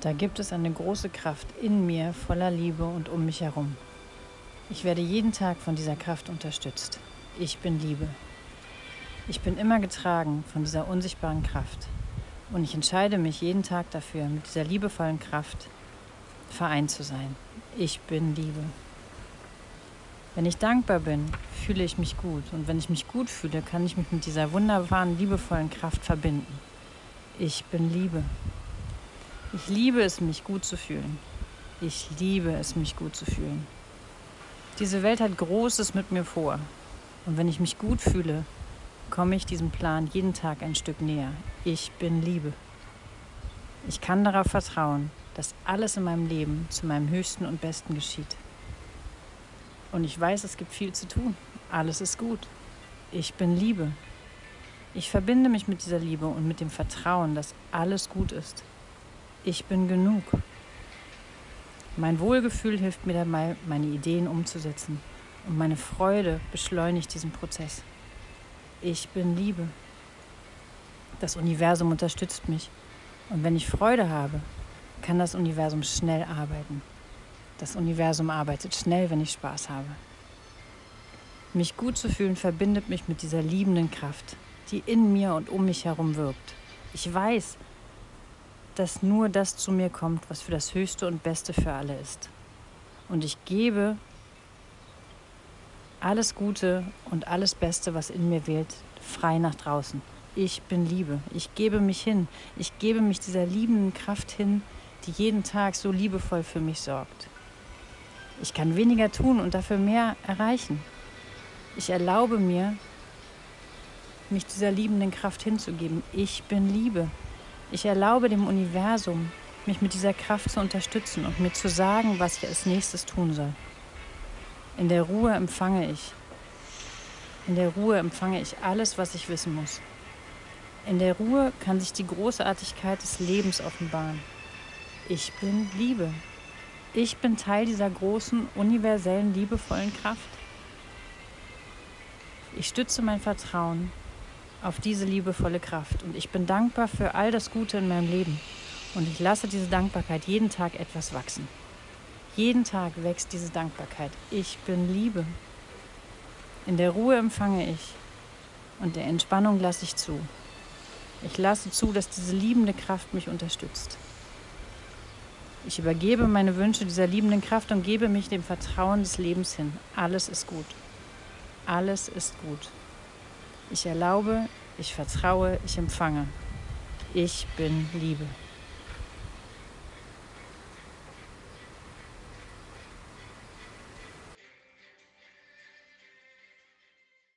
Da gibt es eine große Kraft in mir voller Liebe und um mich herum. Ich werde jeden Tag von dieser Kraft unterstützt. Ich bin Liebe. Ich bin immer getragen von dieser unsichtbaren Kraft. Und ich entscheide mich jeden Tag dafür, mit dieser liebevollen Kraft vereint zu sein. Ich bin Liebe. Wenn ich dankbar bin, fühle ich mich gut. Und wenn ich mich gut fühle, kann ich mich mit dieser wunderbaren, liebevollen Kraft verbinden. Ich bin Liebe. Ich liebe es, mich gut zu fühlen. Ich liebe es, mich gut zu fühlen. Diese Welt hat Großes mit mir vor. Und wenn ich mich gut fühle, komme ich diesem Plan jeden Tag ein Stück näher. Ich bin Liebe. Ich kann darauf vertrauen, dass alles in meinem Leben zu meinem Höchsten und Besten geschieht. Und ich weiß, es gibt viel zu tun. Alles ist gut. Ich bin Liebe. Ich verbinde mich mit dieser Liebe und mit dem Vertrauen, dass alles gut ist. Ich bin genug. Mein Wohlgefühl hilft mir dabei, meine Ideen umzusetzen. Und meine Freude beschleunigt diesen Prozess. Ich bin Liebe. Das Universum unterstützt mich. Und wenn ich Freude habe, kann das Universum schnell arbeiten. Das Universum arbeitet schnell, wenn ich Spaß habe. Mich gut zu fühlen verbindet mich mit dieser liebenden Kraft, die in mir und um mich herum wirkt. Ich weiß, dass nur das zu mir kommt, was für das Höchste und Beste für alle ist. Und ich gebe alles Gute und alles Beste, was in mir wählt, frei nach draußen. Ich bin Liebe. Ich gebe mich hin. Ich gebe mich dieser liebenden Kraft hin, die jeden Tag so liebevoll für mich sorgt. Ich kann weniger tun und dafür mehr erreichen. Ich erlaube mir, mich dieser liebenden Kraft hinzugeben. Ich bin Liebe. Ich erlaube dem Universum, mich mit dieser Kraft zu unterstützen und mir zu sagen, was ich als nächstes tun soll. In der Ruhe empfange ich. In der Ruhe empfange ich alles, was ich wissen muss. In der Ruhe kann sich die Großartigkeit des Lebens offenbaren. Ich bin Liebe. Ich bin Teil dieser großen, universellen, liebevollen Kraft. Ich stütze mein Vertrauen auf diese liebevolle Kraft. Und ich bin dankbar für all das Gute in meinem Leben. Und ich lasse diese Dankbarkeit jeden Tag etwas wachsen. Jeden Tag wächst diese Dankbarkeit. Ich bin Liebe. In der Ruhe empfange ich und der Entspannung lasse ich zu. Ich lasse zu, dass diese liebende Kraft mich unterstützt. Ich übergebe meine Wünsche dieser liebenden Kraft und gebe mich dem Vertrauen des Lebens hin. Alles ist gut. Alles ist gut. Ich erlaube, ich vertraue, ich empfange. Ich bin Liebe.